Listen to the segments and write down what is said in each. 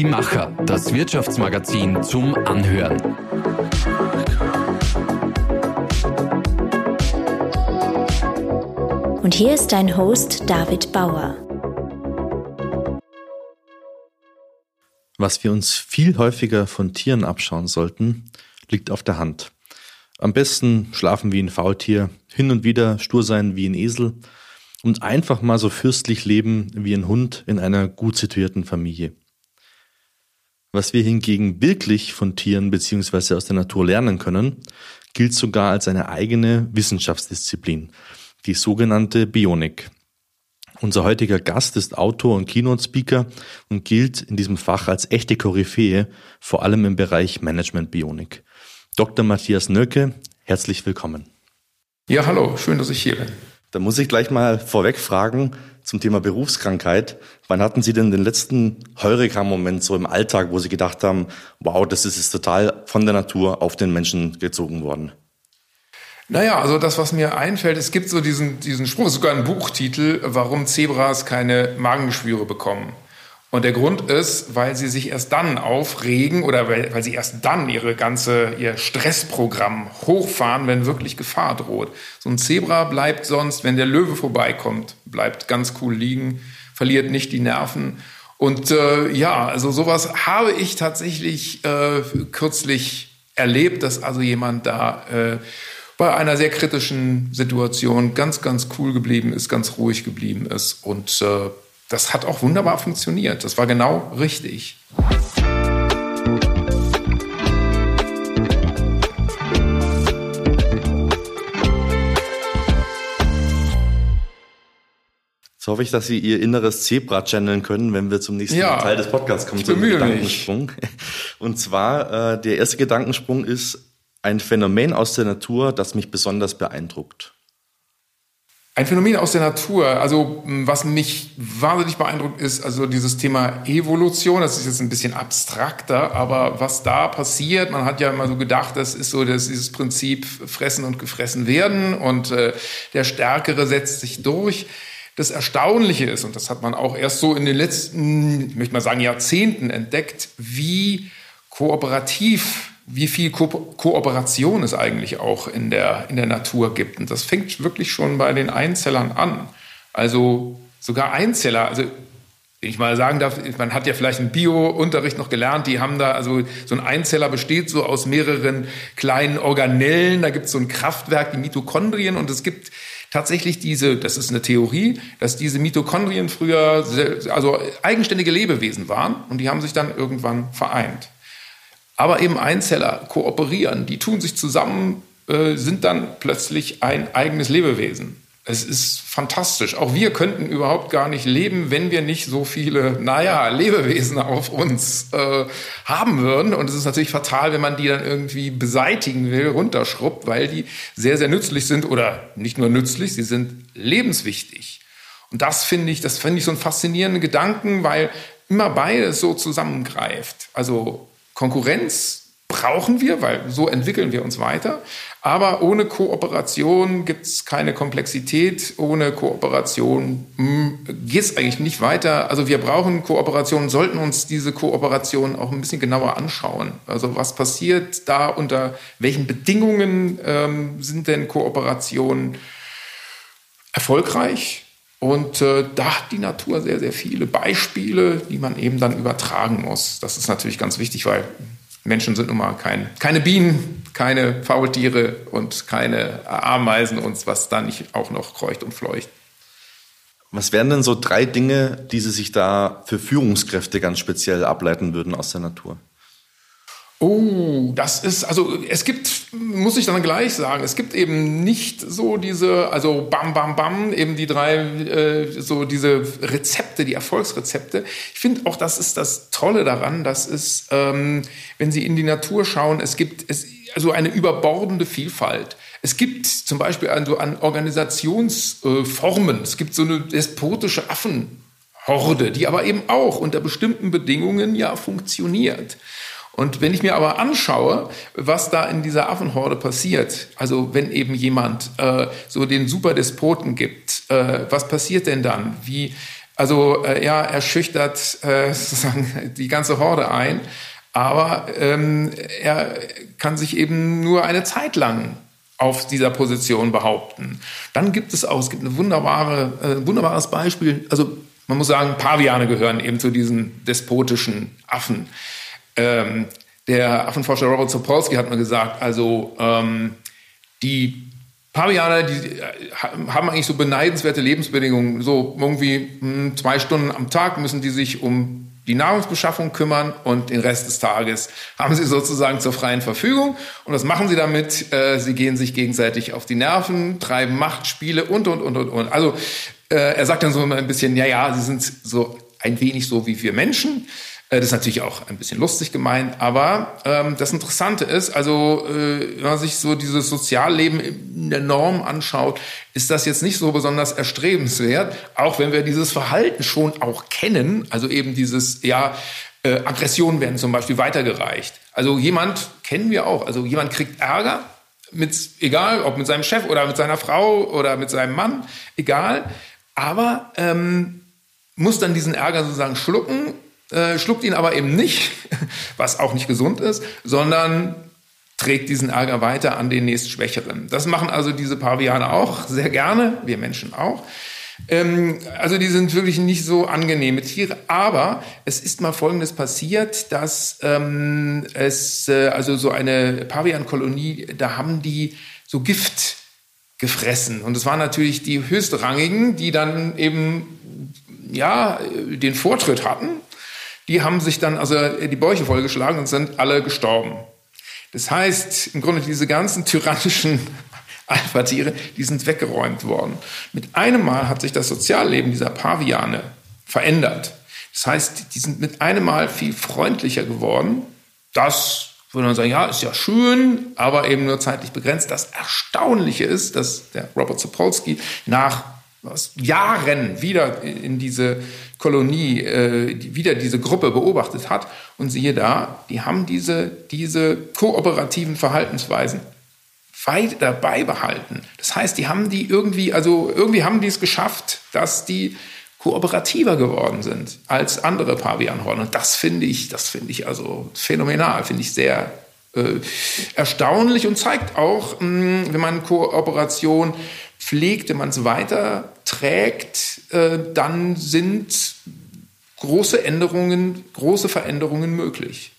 Die Macher, das Wirtschaftsmagazin zum Anhören. Und hier ist dein Host David Bauer. Was wir uns viel häufiger von Tieren abschauen sollten, liegt auf der Hand. Am besten schlafen wie ein Faultier, hin und wieder stur sein wie ein Esel und einfach mal so fürstlich leben wie ein Hund in einer gut situierten Familie. Was wir hingegen wirklich von Tieren bzw. aus der Natur lernen können, gilt sogar als eine eigene Wissenschaftsdisziplin, die sogenannte Bionik. Unser heutiger Gast ist Autor und Keynote-Speaker und gilt in diesem Fach als echte Koryphäe, vor allem im Bereich Management-Bionik. Dr. Matthias Nöcke, herzlich willkommen. Ja, hallo, schön, dass ich hier bin. Da muss ich gleich mal vorweg fragen zum Thema Berufskrankheit. Wann hatten Sie denn den letzten Heureka-Moment so im Alltag, wo Sie gedacht haben, wow, das ist jetzt total von der Natur auf den Menschen gezogen worden? Naja, also das, was mir einfällt, es gibt so diesen, diesen Spruch, sogar einen Buchtitel, warum Zebras keine Magengeschwüre bekommen. Und der Grund ist, weil sie sich erst dann aufregen oder weil, weil sie erst dann ihre ganze, ihr Stressprogramm hochfahren, wenn wirklich Gefahr droht. So ein Zebra bleibt sonst, wenn der Löwe vorbeikommt, bleibt ganz cool liegen, verliert nicht die Nerven. Und äh, ja, also sowas habe ich tatsächlich äh, kürzlich erlebt, dass also jemand da äh, bei einer sehr kritischen Situation ganz, ganz cool geblieben ist, ganz ruhig geblieben ist. Und äh, das hat auch wunderbar funktioniert. Das war genau richtig. Jetzt hoffe ich, dass Sie Ihr inneres Zebra channeln können, wenn wir zum nächsten ja, Teil des Podcasts kommen, zum Gedankensprung. Mich. Und zwar, äh, der erste Gedankensprung ist, ein Phänomen aus der Natur, das mich besonders beeindruckt. Ein Phänomen aus der Natur, also was mich wahnsinnig beeindruckt ist, also dieses Thema Evolution, das ist jetzt ein bisschen abstrakter, aber was da passiert, man hat ja immer so gedacht, das ist so das, dieses Prinzip fressen und gefressen werden und äh, der Stärkere setzt sich durch. Das Erstaunliche ist, und das hat man auch erst so in den letzten, ich möchte mal sagen, Jahrzehnten entdeckt, wie kooperativ wie viel Ko Kooperation es eigentlich auch in der, in der Natur gibt. Und das fängt wirklich schon bei den Einzellern an. Also sogar Einzeller, also ich mal sagen darf, man hat ja vielleicht im Bio-Unterricht noch gelernt, die haben da, also so ein Einzeller besteht so aus mehreren kleinen Organellen, da gibt es so ein Kraftwerk, die Mitochondrien und es gibt tatsächlich diese, das ist eine Theorie, dass diese Mitochondrien früher also eigenständige Lebewesen waren und die haben sich dann irgendwann vereint aber eben Einzeller kooperieren, die tun sich zusammen, äh, sind dann plötzlich ein eigenes Lebewesen. Es ist fantastisch. Auch wir könnten überhaupt gar nicht leben, wenn wir nicht so viele, naja, Lebewesen auf uns äh, haben würden. Und es ist natürlich fatal, wenn man die dann irgendwie beseitigen will, runterschrubbt, weil die sehr, sehr nützlich sind oder nicht nur nützlich, sie sind lebenswichtig. Und das finde ich, das finde ich so einen faszinierenden Gedanken, weil immer beides so zusammengreift. Also Konkurrenz brauchen wir, weil so entwickeln wir uns weiter. Aber ohne Kooperation gibt es keine Komplexität. Ohne Kooperation hm, geht es eigentlich nicht weiter. Also wir brauchen Kooperation, sollten uns diese Kooperation auch ein bisschen genauer anschauen. Also was passiert da, unter welchen Bedingungen ähm, sind denn Kooperationen erfolgreich? Und äh, da hat die Natur sehr, sehr viele Beispiele, die man eben dann übertragen muss. Das ist natürlich ganz wichtig, weil Menschen sind nun mal kein, keine Bienen, keine Faultiere und keine Ameisen und was da nicht auch noch kreucht und fleucht. Was wären denn so drei Dinge, die Sie sich da für Führungskräfte ganz speziell ableiten würden aus der Natur? Oh, das ist, also es gibt, muss ich dann gleich sagen, es gibt eben nicht so diese, also bam, bam, bam, eben die drei, äh, so diese Rezepte, die Erfolgsrezepte. Ich finde auch, das ist das Tolle daran, dass es, ähm, wenn Sie in die Natur schauen, es gibt es, also eine überbordende Vielfalt. Es gibt zum Beispiel an, so an Organisationsformen, äh, es gibt so eine despotische Affenhorde, die aber eben auch unter bestimmten Bedingungen ja funktioniert. Und wenn ich mir aber anschaue, was da in dieser Affenhorde passiert, also wenn eben jemand äh, so den Superdespoten gibt, äh, was passiert denn dann? Wie Also äh, ja, er schüchtert äh, sozusagen die ganze Horde ein, aber ähm, er kann sich eben nur eine Zeit lang auf dieser Position behaupten. Dann gibt es auch, es gibt eine wunderbare, äh, wunderbares Beispiel, also man muss sagen, Paviane gehören eben zu diesen despotischen Affen. Ähm, der Affenforscher Robert Sapolsky hat mir gesagt, also ähm, die Pavianer, die äh, haben eigentlich so beneidenswerte Lebensbedingungen. So irgendwie mh, hm, zwei Stunden am Tag müssen die sich um die Nahrungsbeschaffung kümmern und den Rest des Tages haben sie sozusagen zur freien Verfügung. Und was machen sie damit? Äh, sie gehen sich gegenseitig auf die Nerven, treiben Machtspiele und, und, und, und, und. Also äh, er sagt dann so ein bisschen, ja, ja, sie sind so ein wenig so wie wir Menschen. Äh, das ist natürlich auch ein bisschen lustig gemeint, aber ähm, das Interessante ist, also äh, wenn man sich so dieses Sozialleben in der Norm anschaut, ist das jetzt nicht so besonders erstrebenswert, auch wenn wir dieses Verhalten schon auch kennen, also eben dieses, ja, äh, Aggressionen werden zum Beispiel weitergereicht. Also jemand kennen wir auch, also jemand kriegt Ärger, mit, egal ob mit seinem Chef oder mit seiner Frau oder mit seinem Mann, egal, aber ähm, muss dann diesen Ärger sozusagen schlucken äh, schluckt ihn aber eben nicht, was auch nicht gesund ist, sondern trägt diesen Ärger weiter an den nächstschwächeren. Das machen also diese Paviane auch sehr gerne, wir Menschen auch. Ähm, also die sind wirklich nicht so angenehme Tiere, aber es ist mal Folgendes passiert, dass ähm, es äh, also so eine Paviankolonie, da haben die so Gift gefressen und es waren natürlich die höchstrangigen, die dann eben ja den Vortritt hatten die haben sich dann also die Bäuche vollgeschlagen und sind alle gestorben. Das heißt, im Grunde diese ganzen tyrannischen Alpha-Tiere, die sind weggeräumt worden. Mit einem Mal hat sich das Sozialleben dieser Paviane verändert. Das heißt, die sind mit einem Mal viel freundlicher geworden. Das würde man sagen, ja, ist ja schön, aber eben nur zeitlich begrenzt. Das Erstaunliche ist, dass der Robert Sapolsky nach aus Jahren wieder in diese Kolonie, äh, wieder diese Gruppe beobachtet hat. Und siehe da, die haben diese, diese kooperativen Verhaltensweisen weiter beibehalten. Das heißt, die haben die irgendwie, also irgendwie haben die es geschafft, dass die kooperativer geworden sind als andere Pavianhorn. Und das finde ich, das finde ich also phänomenal, finde ich sehr äh, erstaunlich und zeigt auch, mh, wenn man Kooperation pflegt, wenn man es weiter trägt, äh, dann sind große Änderungen, große Veränderungen möglich.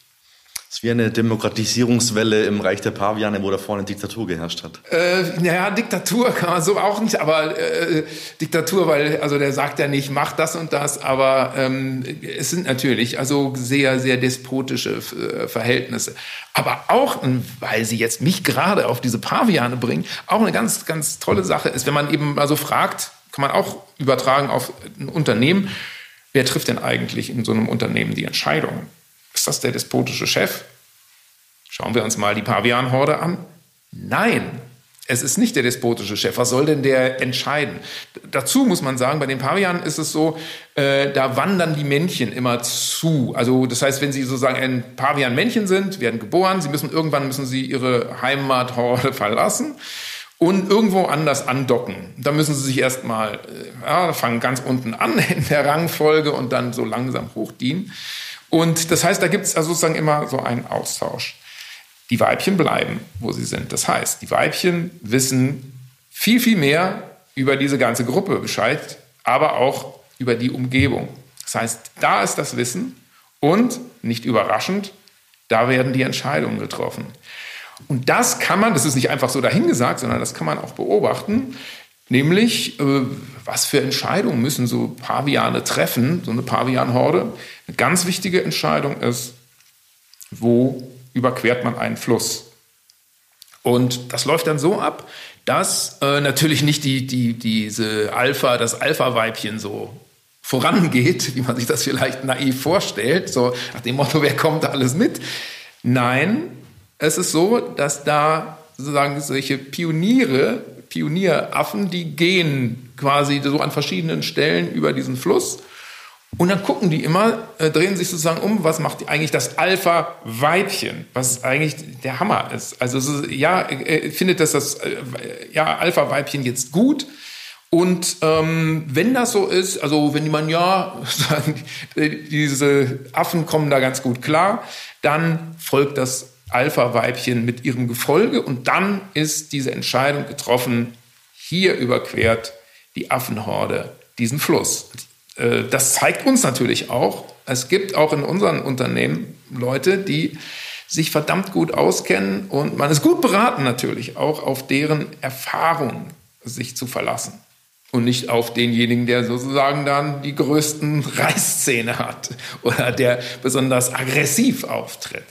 Es ist wie eine Demokratisierungswelle im Reich der Paviane, wo da vorne Diktatur geherrscht hat. Äh, naja, Diktatur kann man so auch nicht, aber äh, Diktatur, weil, also der sagt ja nicht, mach das und das, aber ähm, es sind natürlich also sehr, sehr despotische äh, Verhältnisse. Aber auch, weil sie jetzt mich gerade auf diese Paviane bringen, auch eine ganz, ganz tolle Sache ist, wenn man eben also fragt, kann man auch übertragen auf ein Unternehmen, wer trifft denn eigentlich in so einem Unternehmen die Entscheidungen? Ist das der despotische Chef? Schauen wir uns mal die Pavianhorde an. Nein, es ist nicht der despotische Chef. Was soll denn der entscheiden? Dazu muss man sagen, bei den Pavianen ist es so, äh, da wandern die Männchen immer zu. Also das heißt, wenn sie sozusagen ein Pavian-Männchen sind, werden geboren, sie müssen irgendwann müssen sie ihre Heimathorde verlassen und irgendwo anders andocken. Da müssen sie sich erstmal, äh, ja, fangen ganz unten an in der Rangfolge und dann so langsam hochdienen. Und das heißt, da gibt es also sozusagen immer so einen Austausch. Die Weibchen bleiben, wo sie sind. Das heißt, die Weibchen wissen viel, viel mehr über diese ganze Gruppe Bescheid, aber auch über die Umgebung. Das heißt, da ist das Wissen und, nicht überraschend, da werden die Entscheidungen getroffen. Und das kann man, das ist nicht einfach so dahingesagt, sondern das kann man auch beobachten, nämlich äh, was für Entscheidungen müssen so Paviane treffen, so eine Pavianhorde. Eine ganz wichtige Entscheidung ist, wo überquert man einen Fluss. Und das läuft dann so ab, dass äh, natürlich nicht die, die, diese Alpha, das Alpha-Weibchen so vorangeht, wie man sich das vielleicht naiv vorstellt, so nach dem Motto, wer kommt da alles mit? Nein, es ist so, dass da sozusagen solche Pioniere, Pionieraffen, die gehen quasi so an verschiedenen Stellen über diesen Fluss und dann gucken die immer, äh, drehen sich sozusagen um, was macht eigentlich das Alpha-Weibchen, was eigentlich der Hammer ist. Also ist, ja, äh, findet das das äh, ja, Alpha-Weibchen jetzt gut Und ähm, wenn das so ist, also wenn man ja sagen, diese Affen kommen da ganz gut klar, dann folgt das Alpha-Weibchen mit ihrem Gefolge und dann ist diese Entscheidung getroffen, hier überquert die Affenhorde diesen Fluss. Äh, das zeigt uns natürlich auch, es gibt auch in unseren Unternehmen Leute, die sich verdammt gut auskennen und man ist gut beraten natürlich auch auf deren Erfahrung sich zu verlassen und nicht auf denjenigen, der sozusagen dann die größten Reißzähne hat oder der besonders aggressiv auftritt.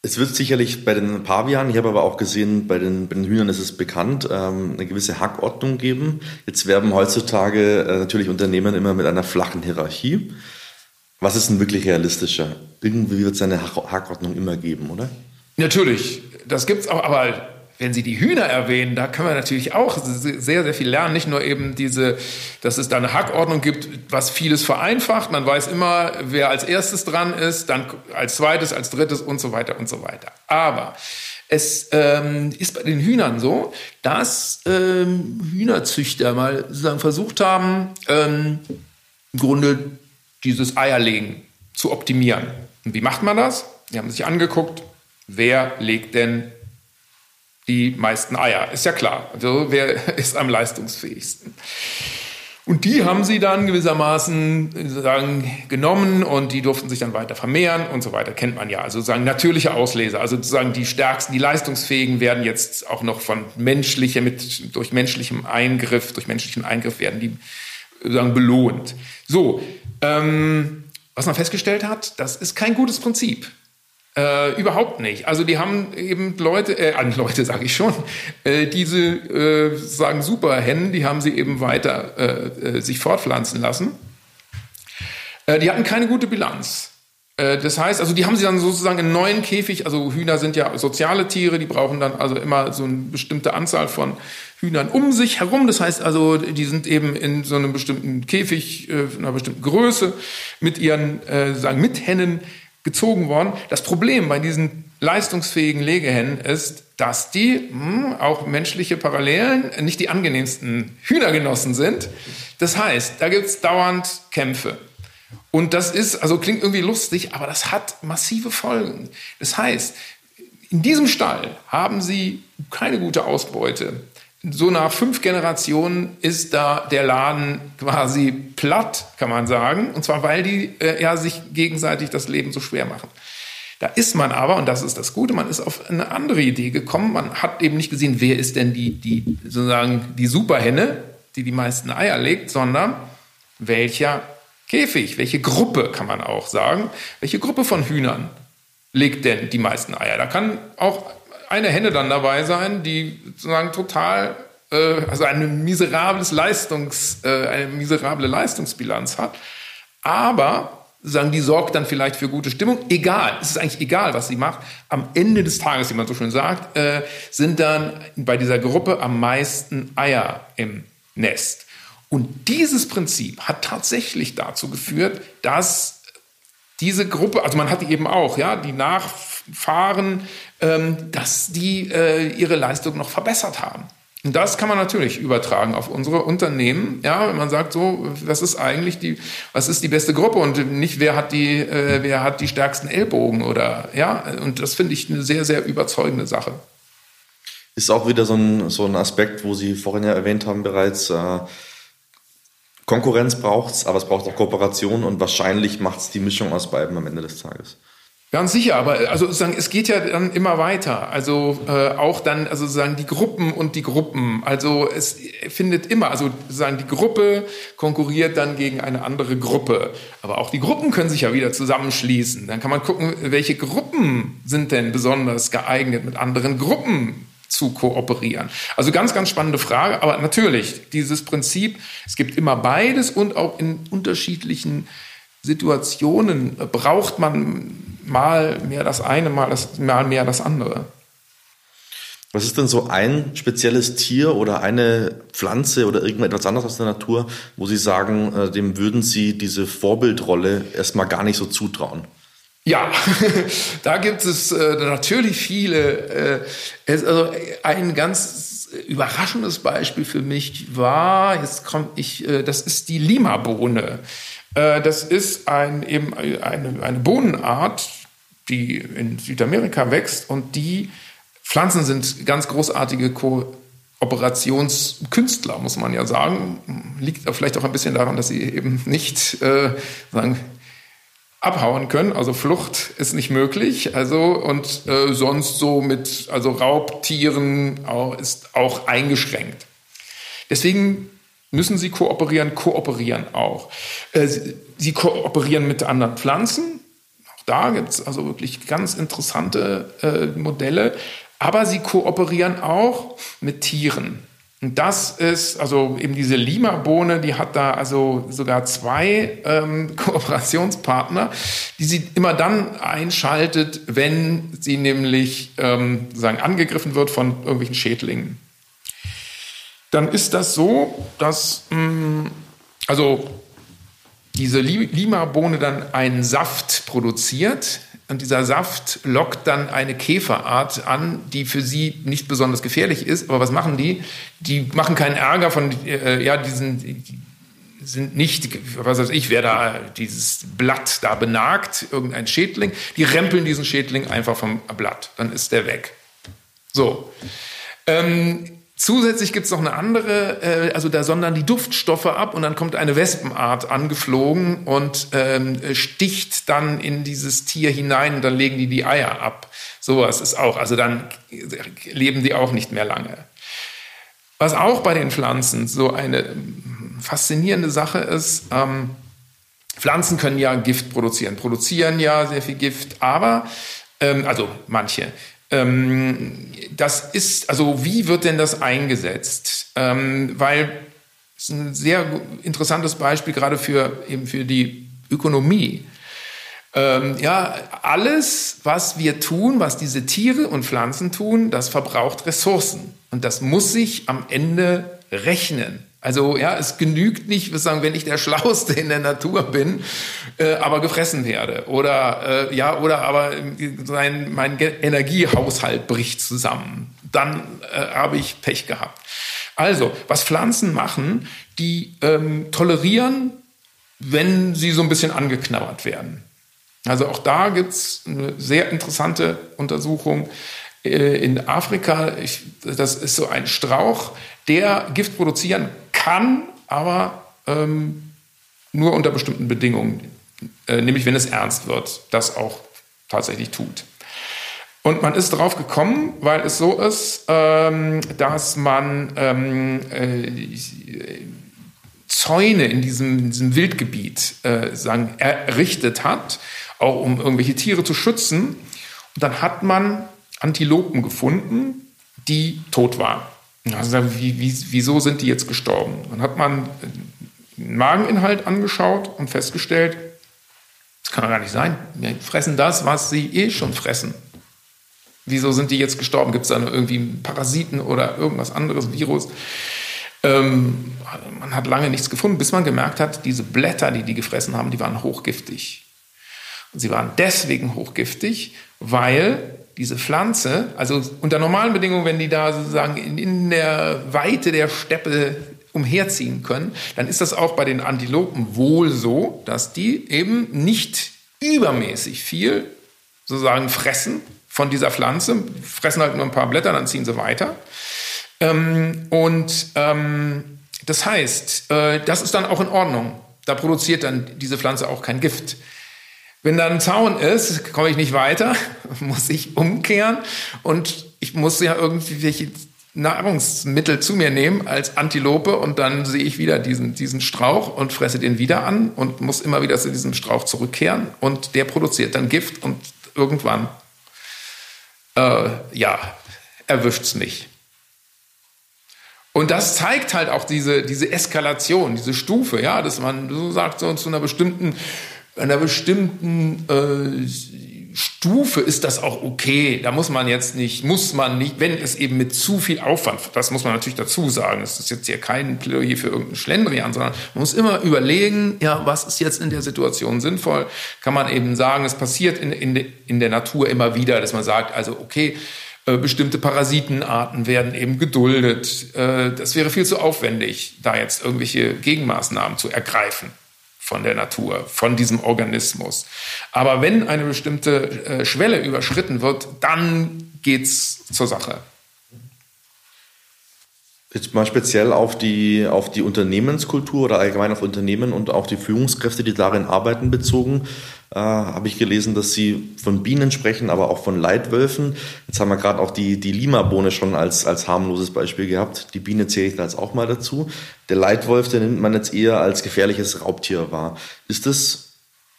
Es wird sicherlich bei den Pavianen, ich habe aber auch gesehen, bei den, bei den Hühnern ist es bekannt, ähm, eine gewisse Hackordnung geben. Jetzt werben heutzutage äh, natürlich Unternehmen immer mit einer flachen Hierarchie. Was ist denn wirklich realistischer? Irgendwie wird es eine Hackordnung immer geben, oder? Natürlich, das gibt es auch, aber wenn Sie die Hühner erwähnen, da können wir natürlich auch sehr, sehr viel lernen. Nicht nur eben diese, dass es da eine Hackordnung gibt, was vieles vereinfacht. Man weiß immer, wer als erstes dran ist, dann als zweites, als drittes und so weiter und so weiter. Aber es ähm, ist bei den Hühnern so, dass ähm, Hühnerzüchter mal sozusagen versucht haben, ähm, im Grunde dieses Eierlegen zu optimieren. Und wie macht man das? Die haben sich angeguckt, wer legt denn die meisten Eier. Ist ja klar. Also wer ist am leistungsfähigsten? Und die haben sie dann gewissermaßen sagen, genommen und die durften sich dann weiter vermehren und so weiter. Kennt man ja. Also sozusagen natürliche Ausleser. Also sozusagen die stärksten, die leistungsfähigen werden jetzt auch noch von menschlicher, mit, durch menschlichem Eingriff, durch menschlichen Eingriff werden die sozusagen belohnt. So. Ähm, was man festgestellt hat, das ist kein gutes Prinzip. Äh, überhaupt nicht. Also die haben eben Leute, äh, Leute sage ich schon, äh, diese äh, sagen Superhennen, die haben sie eben weiter äh, äh, sich fortpflanzen lassen. Äh, die hatten keine gute Bilanz. Äh, das heißt, also die haben sie dann sozusagen in neuen Käfig, also Hühner sind ja soziale Tiere, die brauchen dann also immer so eine bestimmte Anzahl von Hühnern um sich herum. Das heißt also, die sind eben in so einem bestimmten Käfig, einer bestimmten Größe mit ihren, sagen, Mithennen gezogen worden. Das Problem bei diesen leistungsfähigen Legehennen ist, dass die mh, hm, auch menschliche Parallelen nicht die angenehmsten Hühnergenossen sind. Das heißt, da gibt es dauernd Kämpfe. Und das ist, also klingt irgendwie lustig, aber das hat massive Folgen. Das heißt, in diesem Stall haben sie keine gute Ausbeute so nach fünf Generationen ist da der Laden quasi platt, kann man sagen. Und zwar, weil die äh, ja sich gegenseitig das Leben so schwer machen. Da ist man aber, und das ist das Gute, man ist auf eine andere Idee gekommen. Man hat eben nicht gesehen, wer ist denn die, die sozusagen die Superhenne, die die meisten Eier legt, sondern welcher Käfig, welche Gruppe kann man auch sagen, welche Gruppe von Hühnern legt denn die meisten Eier. Da kann auch eine Henne dann dabei sein, die sozusagen total, äh, also eine miserables Leistungs, äh, eine miserable Leistungsbilanz hat. Aber sagen, die sorgt dann vielleicht für gute Stimmung. Egal, es ist eigentlich egal, was sie macht. Am Ende des Tages, wie man so schön sagt, äh, sind dann bei dieser Gruppe am meisten Eier im Nest. Und dieses Prinzip hat tatsächlich dazu geführt, dass diese Gruppe, also man hat die eben auch, ja, die Nachfahren ähm, dass die äh, ihre Leistung noch verbessert haben. Und das kann man natürlich übertragen auf unsere Unternehmen. Ja, wenn man sagt, so, was ist eigentlich die, was ist die beste Gruppe und nicht, wer hat die, äh, wer hat die stärksten Ellbogen oder, ja, und das finde ich eine sehr, sehr überzeugende Sache. Ist auch wieder so ein, so ein Aspekt, wo Sie vorhin ja erwähnt haben bereits, äh, Konkurrenz braucht es, aber es braucht auch Kooperation und wahrscheinlich macht es die Mischung aus beiden am Ende des Tages. Ganz sicher, aber also sozusagen, es geht ja dann immer weiter. Also äh, auch dann, also sozusagen die Gruppen und die Gruppen. Also es findet immer, also sozusagen die Gruppe konkurriert dann gegen eine andere Gruppe. Aber auch die Gruppen können sich ja wieder zusammenschließen. Dann kann man gucken, welche Gruppen sind denn besonders geeignet, mit anderen Gruppen zu kooperieren. Also ganz, ganz spannende Frage. Aber natürlich, dieses Prinzip, es gibt immer beides und auch in unterschiedlichen Situationen braucht man mal mehr das eine, mal, das, mal mehr das andere. Was ist denn so ein spezielles Tier oder eine Pflanze oder irgendetwas anderes aus der Natur, wo Sie sagen, äh, dem würden Sie diese Vorbildrolle erstmal gar nicht so zutrauen? Ja, da gibt es äh, natürlich viele. Äh, es, also ein ganz überraschendes Beispiel für mich war, jetzt komme ich, äh, das ist die Lima-Bohne. Äh, das ist ein, eben eine, eine Bohnenart, die in Südamerika wächst und die Pflanzen sind ganz großartige Kooperationskünstler, muss man ja sagen. Liegt vielleicht auch ein bisschen daran, dass sie eben nicht äh, sagen, abhauen können. Also Flucht ist nicht möglich. Also und äh, sonst so mit also Raubtieren auch, ist auch eingeschränkt. Deswegen müssen sie kooperieren, kooperieren auch. Äh, sie, kooperieren mit anderen Pflanzen. Auch da gibt es also wirklich ganz interessante äh, Modelle. Aber sie kooperieren auch mit Tieren. Und das ist, also eben diese Lima-Bohne, die hat da also sogar zwei ähm, Kooperationspartner, die sie immer dann einschaltet, wenn sie nämlich ähm, sagen, angegriffen wird von irgendwelchen Schädlingen. Dann ist das so, dass mh, mm, also diese Lima-Bohne dann einen Saft produziert, und dieser Saft lockt dann eine Käferart an, die für sie nicht besonders gefährlich ist. Aber was machen die? Die machen keinen Ärger von, äh, ja, diesen, die sind nicht, was weiß ich, wer da dieses Blatt da benagt, irgendein Schädling. Die rempeln diesen Schädling einfach vom Blatt. Dann ist der weg. So. Ähm, Zusätzlich gibt es noch eine andere, äh, also da sondern die Duftstoffe ab und dann kommt eine Wespenart angeflogen und ähm, sticht dann in dieses Tier hinein und dann legen die die Eier ab. Sowas ist auch, also dann leben die auch nicht mehr lange. Was auch bei den Pflanzen so eine faszinierende Sache ist, ähm, Pflanzen können ja Gift produzieren, produzieren ja sehr viel Gift, aber, ähm, also manche, ähm, das ist, also wie wird denn das eingesetzt? Ähm, weil es ist ein sehr interessantes Beispiel gerade für eben für die Ökonomie. Ähm, ja, alles, was wir tun, was diese Tiere und Pflanzen tun, das verbraucht Ressourcen. Und das muss sich am Ende rechnen. Also ja, es genügt nicht, sagen, wenn ich der Schlauste in der Natur bin, äh, aber gefressen werde oder äh, ja oder aber sein, mein Energiehaushalt bricht zusammen, dann äh, habe ich Pech gehabt. Also was Pflanzen machen, die ähm, tolerieren, wenn sie so ein bisschen angeknabbert werden. Also auch da gibt's eine sehr interessante Untersuchung äh, in Afrika. Ich, das ist so ein Strauch, der Gift produzieren kann, aber ähm, nur unter bestimmten Bedingungen, äh, nämlich wenn es ernst wird, das auch tatsächlich tut. Und man ist darauf gekommen, weil es so ist, ähm, dass man ähm, äh, Zäune in diesem, in diesem Wildgebiet äh, sagen, errichtet hat, auch um irgendwelche Tiere zu schützen. Und dann hat man Antilopen gefunden, die tot waren. Also wie, wie, wieso sind die jetzt gestorben? Dann hat man den Mageninhalt angeschaut und festgestellt, das kann doch gar nicht sein. Wir fressen das, was sie eh schon fressen. Wieso sind die jetzt gestorben? Gibt es da irgendwie Parasiten oder irgendwas anderes, Virus? Ähm, man hat lange nichts gefunden, bis man gemerkt hat, diese Blätter, die die gefressen haben, die waren hochgiftig. Und sie waren deswegen hochgiftig, weil diese Pflanze, also unter normalen Bedingungen, wenn die da sozusagen in, in der Weite der Steppe umherziehen können, dann ist das auch bei den Antilopen wohl so, dass die eben nicht übermäßig viel sozusagen fressen von dieser Pflanze, fressen halt nur ein paar Blätter, dann ziehen sie weiter. Ähm, und ähm, das heißt, äh, das ist dann auch in Ordnung. Da produziert dann diese Pflanze auch kein Gift. Wenn da ein Zaun ist, komme ich nicht weiter, muss ich umkehren und ich muss ja irgendwie welche Nahrungsmittel zu mir nehmen als Antilope und dann sehe ich wieder diesen, diesen Strauch und fresse den wieder an und muss immer wieder zu diesem Strauch zurückkehren und der produziert dann Gift und irgendwann, äh, ja, erwischt's mich. Und das zeigt halt auch diese, diese Eskalation, diese Stufe, ja, dass man so sagt, so zu einer bestimmten einer bestimmten äh, Stufe ist das auch okay. Da muss man jetzt nicht, muss man nicht, wenn es eben mit zu viel Aufwand, das muss man natürlich dazu sagen, es ist jetzt hier kein Plädoyer für irgendeinen Schlendrian, sondern man muss immer überlegen, ja, was ist jetzt in der Situation sinnvoll? Kann man eben sagen, es passiert in, in, in der Natur immer wieder, dass man sagt, also okay, Äh, bestimmte Parasitenarten werden eben geduldet. Äh, das wäre viel zu aufwendig, da jetzt irgendwelche Gegenmaßnahmen zu ergreifen von der Natur, von diesem Organismus. Aber wenn eine bestimmte äh, Schwelle überschritten wird, dann geht's zur Sache. Jetzt mal speziell auf die, auf die Unternehmenskultur oder allgemein auf Unternehmen und auch die Führungskräfte, die darin arbeiten, bezogen, äh, habe ich gelesen, dass Sie von Bienen sprechen, aber auch von Leitwölfen. Jetzt haben wir gerade auch die, die Lima-Bohne schon als, als harmloses Beispiel gehabt. Die Biene zähle ich da jetzt auch mal dazu. Der Leitwolf, den nimmt man jetzt eher als gefährliches Raubtier wahr. Ist das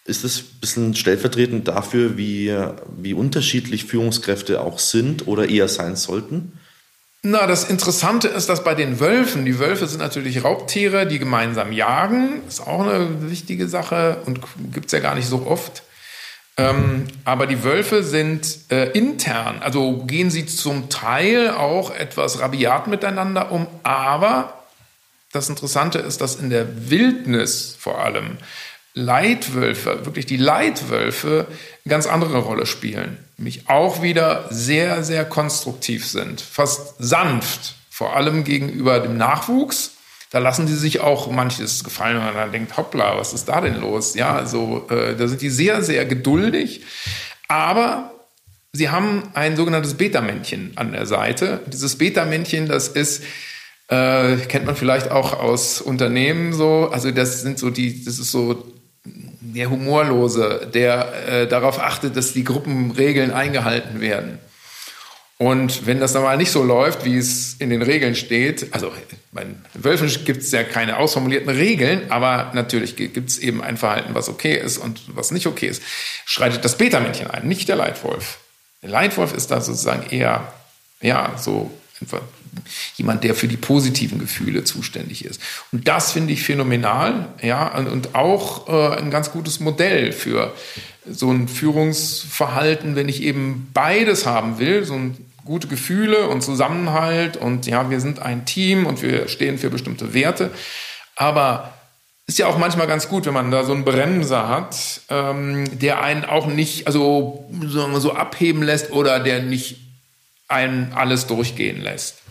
ist das ein bisschen stellvertretend dafür, wie, wie unterschiedlich Führungskräfte auch sind oder eher sein sollten? Na, das Interessante ist, dass bei den Wölfen, die Wölfe sind natürlich Raubtiere, die gemeinsam jagen, ist auch eine wichtige Sache und gibt es ja gar nicht so oft. Ähm, aber die Wölfe sind äh, intern, also gehen sie zum Teil auch etwas rabiat miteinander um, aber das Interessante ist, dass in der Wildnis vor allem Leitwölfe, wirklich die Leitwölfe, eine ganz andere Rolle spielen. Nämlich auch wieder sehr, sehr konstruktiv sind, fast sanft, vor allem gegenüber dem Nachwuchs. Da lassen die sich auch manches gefallen, wenn man dann denkt, hoppla, was ist da denn los? Ja, also äh, da sind die sehr, sehr geduldig. Aber sie haben ein sogenanntes Beta-Männchen an der Seite. Dieses Beta-Männchen, das ist äh, kennt man vielleicht auch aus Unternehmen so. Also das sind so die, das ist so der Humorlose, der äh, darauf achtet, dass die Gruppenregeln eingehalten werden. Und wenn das dann mal nicht so läuft, wie es in den Regeln steht, also bei Wölfen gibt es ja keine ausformulierten Regeln, aber natürlich gibt es eben ein Verhalten, was okay ist und was nicht okay ist, schreitet das Beta-Männchen ein, nicht der Leitwolf. Der Leitwolf ist da sozusagen eher, ja, so einfach jemand, der für die positiven Gefühle zuständig ist. Und das finde ich phänomenal, ja, und, auch äh, ein ganz gutes Modell für so ein Führungsverhalten, wenn ich eben beides haben will, so ein gute Gefühle und Zusammenhalt und ja, wir sind ein Team und wir stehen für bestimmte Werte. Aber ist ja auch manchmal ganz gut, wenn man da so einen Bremser hat, ähm, der einen auch nicht, also so, abheben lässt oder der nicht einen alles durchgehen lässt.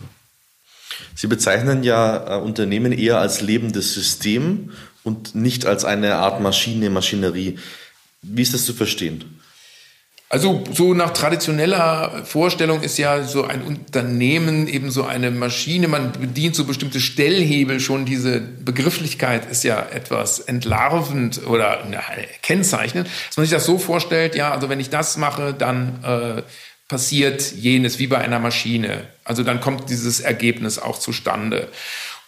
Sie bezeichnen ja äh, Unternehmen eher als lebendes System und nicht als eine Art Maschine, Maschinerie. Wie ist das zu verstehen? Also so nach traditioneller Vorstellung ist ja so ein Unternehmen eben so eine Maschine, man bedient so bestimmte Stellhebel schon, diese Begrifflichkeit ist ja etwas entlarvend oder na, kennzeichnend, dass man sich das so vorstellt, ja, also wenn ich das mache, dann äh, passiert jenes wie bei einer Maschine. Also dann kommt dieses Ergebnis auch zustande.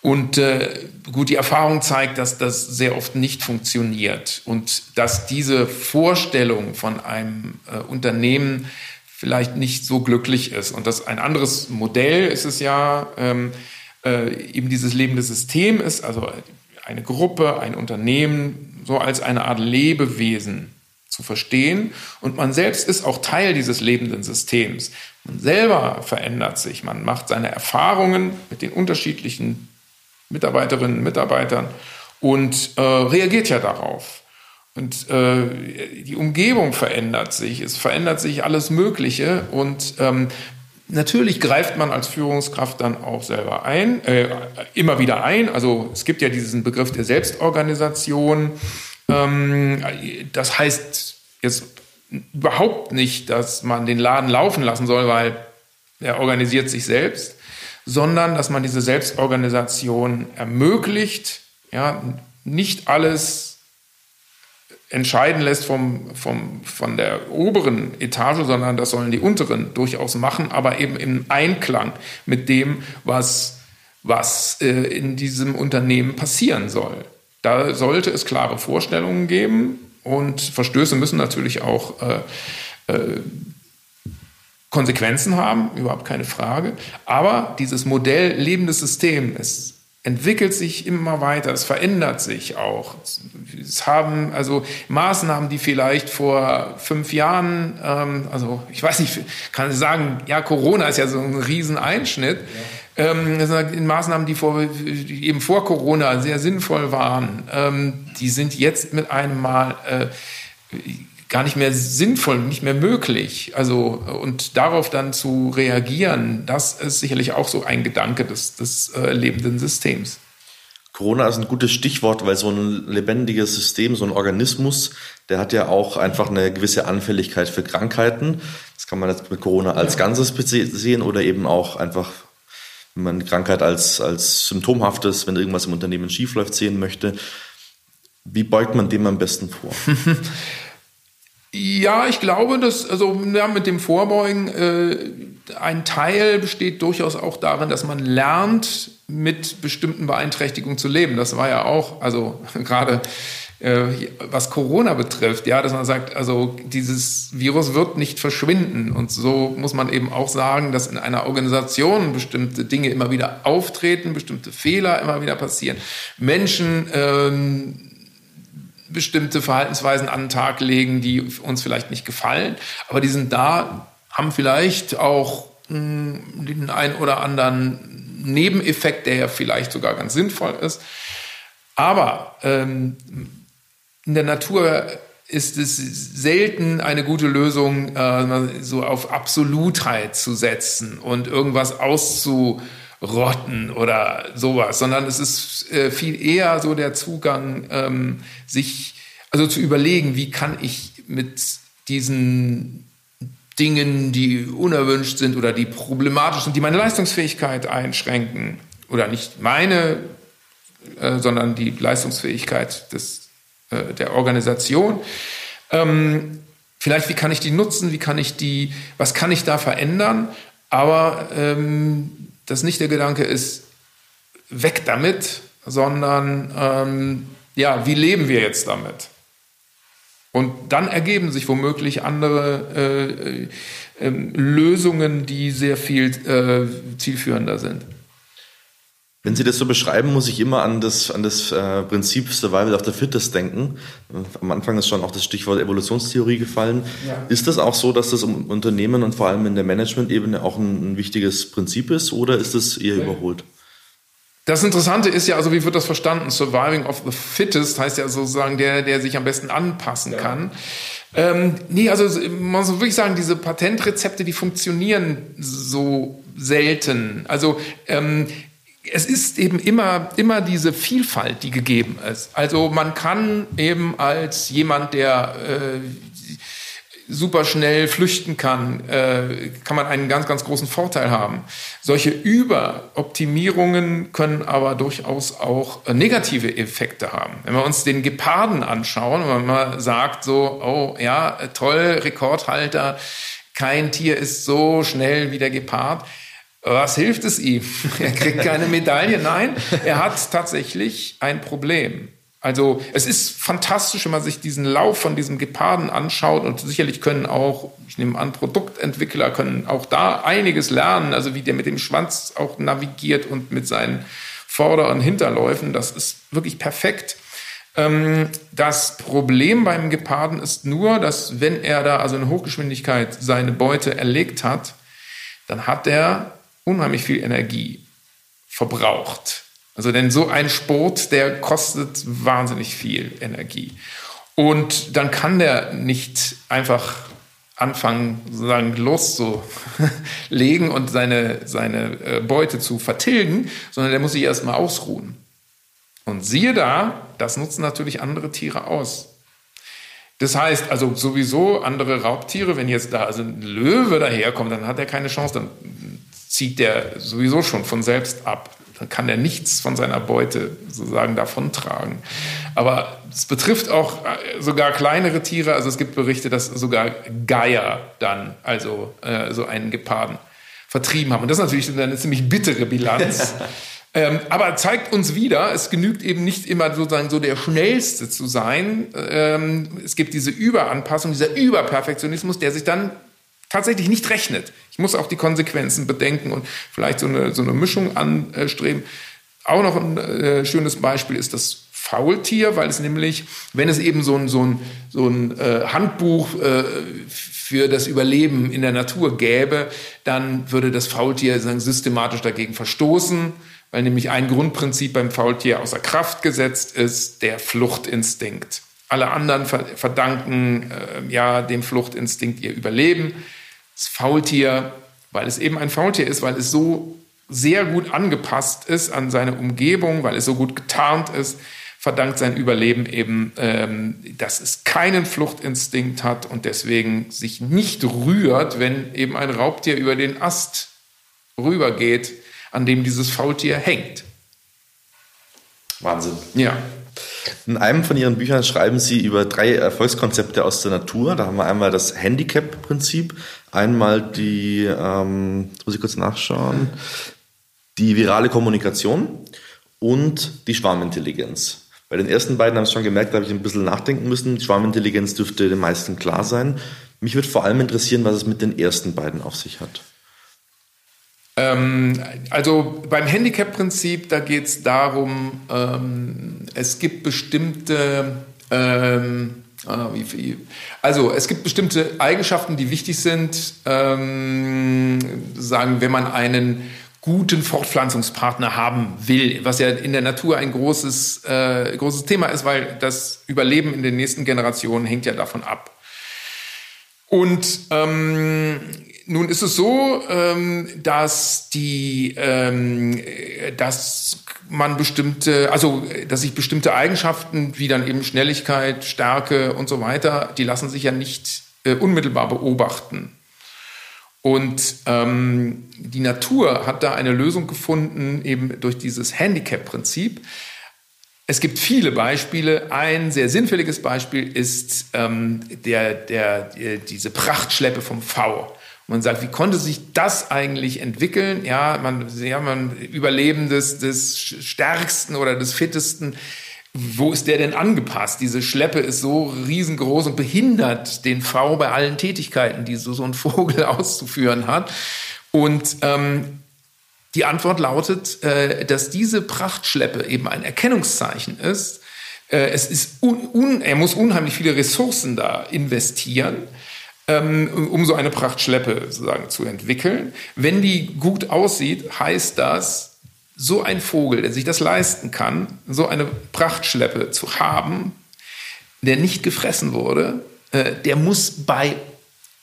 Und äh, gut, die Erfahrung zeigt, dass das sehr oft nicht funktioniert und dass diese Vorstellung von einem äh, Unternehmen vielleicht nicht so glücklich ist. Und dass ein anderes Modell ist es ja, ähm, äh, eben dieses lebende System ist, also eine Gruppe, ein Unternehmen, so als eine Art Lebewesen zu verstehen. Und man selbst ist auch Teil dieses lebenden Systems. Man selber verändert sich. Man macht seine Erfahrungen mit den unterschiedlichen Mitarbeiterinnen und Mitarbeitern und äh, reagiert ja darauf. Und äh, die Umgebung verändert sich, es verändert sich alles Mögliche und ähm, natürlich greift man als Führungskraft dann auch selber ein, äh, immer wieder ein. Also es gibt ja diesen Begriff der Selbstorganisation. Ähm, das heißt jetzt überhaupt nicht, dass man den Laden laufen lassen soll, weil er organisiert sich selbst, sondern dass man diese Selbstorganisation ermöglicht, ja, nicht alles entscheiden lässt vom, vom, von der oberen Etage, sondern das sollen die unteren durchaus machen, aber eben im Einklang mit dem, was, was äh, in diesem Unternehmen passieren soll. Da sollte es klare Vorstellungen geben und Verstöße müssen natürlich auch äh, äh, Konsequenzen haben, überhaupt keine Frage. Aber dieses Modell lebendes System, es entwickelt sich immer weiter, es verändert sich auch. Es haben also Maßnahmen, die vielleicht vor fünf Jahren, ähm, also ich weiß nicht, kann ich sagen, ja, Corona ist ja so ein Rieseneinschnitt. Ja ähm, in Maßnahmen, die, vor, die eben vor Corona sehr sinnvoll waren, ähm, die sind jetzt mit einem Mal äh, gar nicht mehr sinnvoll, nicht mehr möglich. Also, und darauf dann zu reagieren, das ist sicherlich auch so ein Gedanke des, des äh, lebenden Systems. Corona ist ein gutes Stichwort, weil so ein lebendiges System, so ein Organismus, der hat ja auch einfach eine gewisse Anfälligkeit für Krankheiten. Das kann man jetzt mit Corona als Ganzes sehen oder eben auch einfach, wenn man Krankheit als, als symptomhaftes, wenn irgendwas im Unternehmen schiefläuft, sehen möchte. Wie beugt man dem am besten vor? Ja, ich glaube, dass also ja, mit dem Vorbeugen äh, ein Teil besteht durchaus auch darin, dass man lernt, mit bestimmten Beeinträchtigungen zu leben. Das war ja auch, also gerade äh, was Corona betrifft, ja, dass man sagt, also dieses Virus wird nicht verschwinden. Und so muss man eben auch sagen, dass in einer Organisation bestimmte Dinge immer wieder auftreten, bestimmte Fehler immer wieder passieren. Menschen ähm, bestimmte Verhaltensweisen an den Tag legen, die uns vielleicht nicht gefallen, aber die sind da, haben vielleicht auch hm, den einen oder anderen Nebeneffekt, der ja vielleicht sogar ganz sinnvoll ist. Aber ähm, in der Natur ist es selten eine gute Lösung, äh, so auf Absolutheit zu setzen und irgendwas auszu rotten oder sowas, sondern es ist äh, viel eher so der Zugang, ähm, sich also zu überlegen, wie kann ich mit diesen Dingen, die unerwünscht sind oder die problematisch sind, die meine Leistungsfähigkeit einschränken oder nicht meine, äh, sondern die Leistungsfähigkeit des, äh, der Organisation. Ähm, vielleicht, wie kann ich die nutzen? Wie kann ich die, was kann ich da verändern? Aber ähm, dass nicht der Gedanke ist, weg damit, sondern ähm, ja, wie leben wir jetzt damit? Und dann ergeben sich womöglich andere äh, äh, Lösungen, die sehr viel äh, zielführender sind. Wenn Sie das so beschreiben, muss ich immer an das, an das äh, Prinzip Survival of the Fittest denken. Am Anfang ist schon auch das Stichwort Evolutionstheorie gefallen. Ja. Ist das auch so, dass das im Unternehmen und vor allem in der Management-Ebene auch ein, ein, wichtiges Prinzip ist oder ist es eher ja. überholt? Das Interessante ist ja, also wie wird das verstanden? Surviving of the Fittest heißt ja sozusagen der, der sich am besten anpassen ja. kann. Ähm, nee, also man muss wirklich sagen, diese Patentrezepte, die funktionieren so selten. Also ähm, es ist eben immer, immer diese Vielfalt, die gegeben ist. Also man kann eben als jemand, der äh, super schnell flüchten kann, äh, kann man einen ganz, ganz großen Vorteil haben. Solche Überoptimierungen können aber durchaus auch äh, negative Effekte haben. Wenn wir uns den Geparden anschauen, wenn man sagt so, oh ja, toll, Rekordhalter, kein Tier ist so schnell wie der Gepard was hilft es ihm? Er kriegt keine Medaille. Nein, er hat tatsächlich ein Problem. Also es ist fantastisch, wenn man sich diesen Lauf von diesem Geparden anschaut und sicherlich können auch, ich nehme an, Produktentwickler können auch da einiges lernen, also wie der mit dem Schwanz auch navigiert und mit seinen Vorder- und Hinterläufen, das ist wirklich perfekt. Ähm, das Problem beim Geparden ist nur, dass wenn er da also in Hochgeschwindigkeit seine Beute erlegt hat, dann hat er unheimlich viel Energie verbraucht. Also denn so ein Sport, der kostet wahnsinnig viel Energie. Und dann kann der nicht einfach anfangen, sozusagen loszulegen und seine, seine äh, Beute zu vertilgen, sondern der muss sich erstmal ausruhen. Und siehe da, das nutzen natürlich andere Tiere aus. Das heißt also sowieso andere Raubtiere, wenn jetzt da also ein Löwe daherkommt, dann hat er keine Chance, dann zieht der sowieso schon von selbst ab. Dann kann er nichts von seiner Beute sozusagen davontragen. Aber es betrifft auch äh, sogar kleinere Tiere. Also es gibt Berichte, dass sogar Geier dann, also äh, so einen Geparden, vertrieben haben. Und das ist natürlich eine ziemlich bittere Bilanz. Ähm, aber zeigt uns wieder, es genügt eben nicht immer sozusagen so der Schnellste zu sein. Ähm, es gibt diese Überanpassung, dieser Überperfektionismus, der sich dann tatsächlich nicht rechnet. Ich muss auch die Konsequenzen bedenken und vielleicht so eine, so eine Mischung anstreben. Auch noch ein äh, schönes Beispiel ist das Faultier, weil es nämlich, wenn es eben so ein, so ein, so ein äh, Handbuch äh, für das Überleben in der Natur gäbe, dann würde das Faultier sagen, systematisch dagegen verstoßen, weil nämlich ein Grundprinzip beim Faultier außer Kraft gesetzt ist, der Fluchtinstinkt. Alle anderen verdanken äh, ja dem Fluchtinstinkt ihr Überleben. Das Faultier, weil es eben ein Faultier ist, weil es so sehr gut angepasst ist an seine Umgebung, weil es so gut getarnt ist, verdankt sein Überleben eben, ähm, dass es keinen Fluchtinstinkt hat und deswegen sich nicht rührt, wenn eben ein Raubtier über den Ast rübergeht, an dem dieses Faultier hängt. Wahnsinn. Ja. In einem von Ihren Büchern schreiben Sie über drei Erfolgskonzepte aus der Natur. Da haben wir einmal das Handicap-Prinzip, einmal die, ähm, muss ich kurz nachschauen, die virale Kommunikation und die Schwarmintelligenz. Bei den ersten beiden haben Sie schon gemerkt, da habe ich ein bisschen nachdenken müssen. Die Schwarmintelligenz dürfte den meisten klar sein. Mich würde vor allem interessieren, was es mit den ersten beiden auf sich hat. Ähm, also beim Handicap-Prinzip, da geht es darum, ähm, es gibt bestimmte, ähm, also es gibt bestimmte Eigenschaften, die wichtig sind, ähm, sagen, wenn man einen guten Fortpflanzungspartner haben will, was ja in der Natur ein großes, äh, großes Thema ist, weil das Überleben in den nächsten Generationen hängt ja davon ab. Und ähm, nun ist es so, ähm, dass die, ähm, dass man bestimmte, also dass sich bestimmte Eigenschaften wie dann eben Schnelligkeit, Stärke und so weiter, die lassen sich ja nicht äh, unmittelbar beobachten. Und ähm, die Natur hat da eine Lösung gefunden, eben durch dieses Handicap-Prinzip. Es gibt viele Beispiele. Ein sehr sinnfälliges Beispiel ist ähm, der, der, der, diese Prachtschleppe vom V. Man sagt, wie konnte sich das eigentlich entwickeln? Ja, man, ja, man Überleben des, des Stärksten oder des Fittesten wo ist der denn angepasst? Diese Schleppe ist so riesengroß und behindert den V bei allen Tätigkeiten, die so, so ein Vogel auszuführen hat. Und ähm, die Antwort lautet, äh, dass diese Prachtschleppe eben ein Erkennungszeichen ist. Äh, es ist un, un, er muss unheimlich viele Ressourcen da investieren, um so eine Prachtschleppe sozusagen zu entwickeln. Wenn die gut aussieht, heißt das, so ein Vogel, der sich das leisten kann, so eine Prachtschleppe zu haben, der nicht gefressen wurde, äh, der muss bei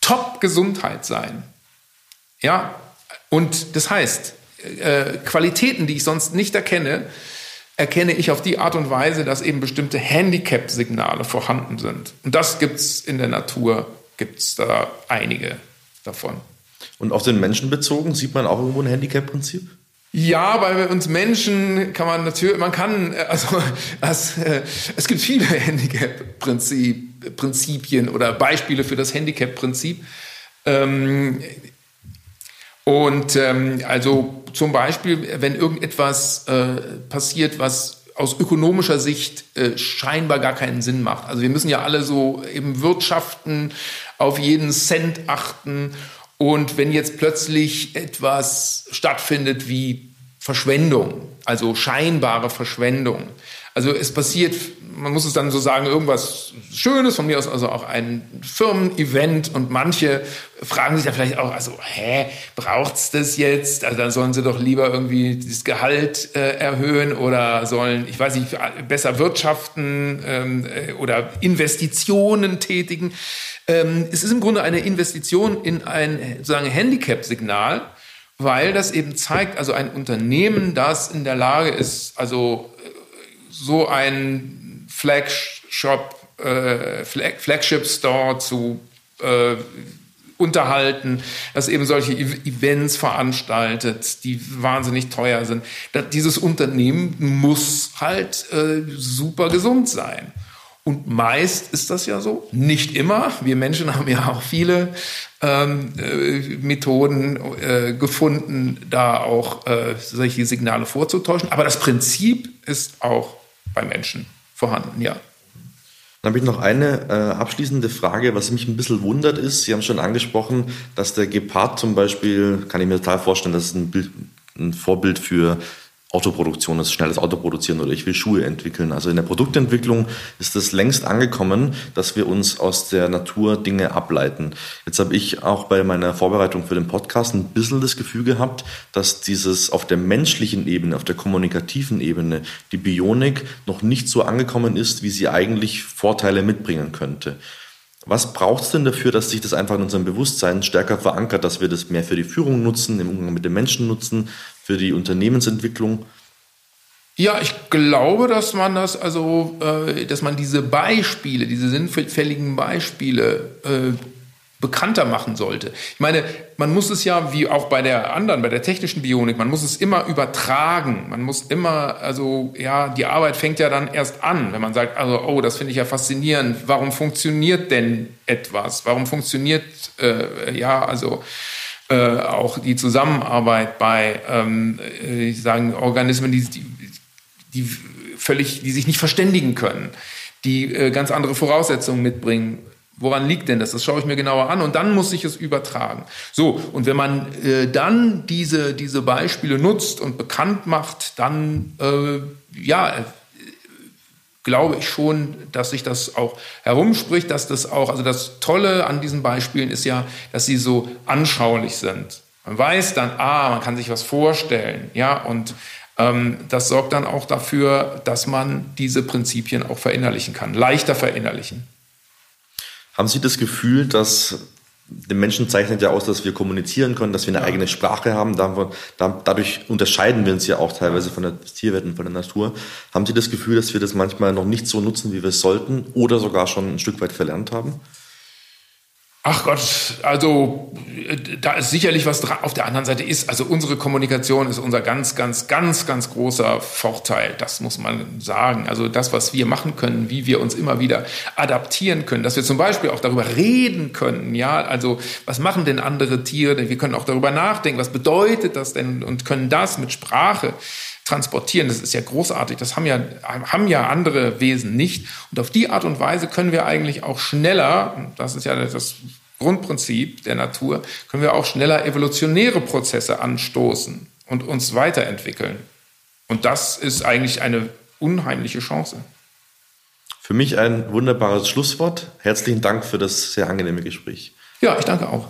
Top-Gesundheit sein. Ja, und das heißt, äh, Qualitäten, die ich sonst nicht erkenne, erkenne ich auf die Art und Weise, dass eben bestimmte Handicap-Signale vorhanden sind. Und das gibt es in der Natur, gibt es da einige davon. Und auf den Menschen bezogen, sieht man auch irgendwo ein Handicap-Prinzip? Ja, bei uns Menschen kann man natürlich, man kann, äh, also es, äh, es gibt viele Handicap-Prinzipien oder Beispiele für das Handicap-Prinzip. Ähm, und ähm, also zum Beispiel, wenn irgendetwas äh, passiert, was aus ökonomischer Sicht äh, scheinbar gar keinen Sinn macht. Also wir müssen ja alle so eben wirtschaften, auf jeden Cent achten und wenn jetzt plötzlich etwas stattfindet wie Verschwendung, also scheinbare Verschwendung, also es passiert, man muss es dann so sagen, irgendwas Schönes, von mir aus also auch ein Firmen-Event und manche fragen sich ja vielleicht auch, also hä, braucht's das jetzt? Also dann sollen sie doch lieber irgendwie das Gehalt äh, erhöhen oder sollen, ich weiß nicht, besser wirtschaften ähm, äh, oder Investitionen tätigen. Ähm, es ist im Grunde eine Investition in ein sozusagen Handicap-Signal, weil das eben zeigt, also ein Unternehmen, das in der Lage ist, also äh, so ein Flagship, äh, Flagship Store zu äh, unterhalten, das eben solche Events veranstaltet, die wahnsinnig teuer sind. dieses Unternehmen muss halt äh, super gesund sein. Und meist ist das ja so, nicht immer. Wir Menschen haben ja auch viele ähm, äh, Methoden äh, gefunden, da auch äh, solche Signale vorzutäuschen. Aber das Prinzip ist auch bei Menschen vorhanden, ja. Dann habe ich noch eine äh, abschließende Frage, was mich ein bisschen wundert ist. Sie haben schon angesprochen, dass der Gepard zum Beispiel, kann ich mir total vorstellen, das ist ein, Bild, ein Vorbild für Autoproduktion ist, schnelles Auto produzieren oder ich will Schuhe entwickeln. Also in der Produktentwicklung ist es längst angekommen, dass wir uns aus der Natur Dinge ableiten. Jetzt habe ich auch bei meiner Vorbereitung für den Podcast ein bisschen das Gefühl gehabt, dass dieses auf der menschlichen Ebene, auf der kommunikativen Ebene, die Bionik noch nicht so angekommen ist, wie sie eigentlich Vorteile mitbringen könnte. Was braucht es denn dafür, dass sich das einfach in unserem Bewusstsein stärker verankert, dass wir das mehr für die Führung nutzen, im Umgang mit den Menschen nutzen, für die Unternehmensentwicklung? Ja, ich glaube, dass man das, also, äh, dass man diese Beispiele, diese sinnfälligen Beispiele äh, bekannter machen sollte. Ich meine, man muss es ja, wie auch bei der anderen, bei der technischen Bionik, man muss es immer übertragen. Man muss immer, also ja, die Arbeit fängt ja dann erst an, wenn man sagt, also, oh, das finde ich ja faszinierend. Warum funktioniert denn etwas? Warum funktioniert, äh, ja, also äh, auch die Zusammenarbeit bei, ähm, äh, ich sagen, Organismen, die, die, die völlig, die sich nicht verständigen können, die äh, ganz andere Voraussetzungen mitbringen Woran liegt denn das? Das schaue ich mir genauer an und dann muss ich es übertragen. So, und wenn man äh, dann diese, diese Beispiele nutzt und bekannt macht, dann, äh, ja, glaube ich schon, dass sich das auch herumspricht, dass das auch, also das Tolle an diesen Beispielen ist ja, dass sie so anschaulich sind. Man weiß dann, ah, man kann sich was vorstellen, ja, und ähm, das sorgt dann auch dafür, dass man diese Prinzipien auch verinnerlichen kann, leichter verinnerlichen. Haben Sie das Gefühl, dass den Menschen zeichnet ja aus, dass wir kommunizieren können, dass wir eine ja. eigene Sprache haben. Dadurch unterscheiden wir uns ja auch teilweise von der Tierwelt und von der Natur. Haben Sie das Gefühl, dass wir das manchmal noch nicht so nutzen, wie wir es sollten oder sogar schon ein Stück weit verlernt haben? Ach Gott, also da ist sicherlich was dran. Auf der anderen Seite ist, also unsere Kommunikation ist unser ganz, ganz, ganz, ganz großer Vorteil. Das muss man sagen. Also das, was wir machen können, wie wir uns immer wieder adaptieren können, dass wir zum Beispiel auch darüber reden können. Ja, also was machen denn andere Tiere? Wir können auch darüber nachdenken. Was bedeutet das denn? Und können das mit Sprache transportieren. Das ist ja großartig. Das haben ja, haben ja andere Wesen nicht. Und auf die Art und Weise können wir eigentlich auch schneller, das ist ja das Grundprinzip der Natur, können wir auch schneller evolutionäre Prozesse anstoßen und uns weiterentwickeln. Und das ist eigentlich eine unheimliche Chance. Für mich ein wunderbares Schlusswort. Herzlichen Dank für das sehr angenehme Gespräch. Ja, ich danke auch.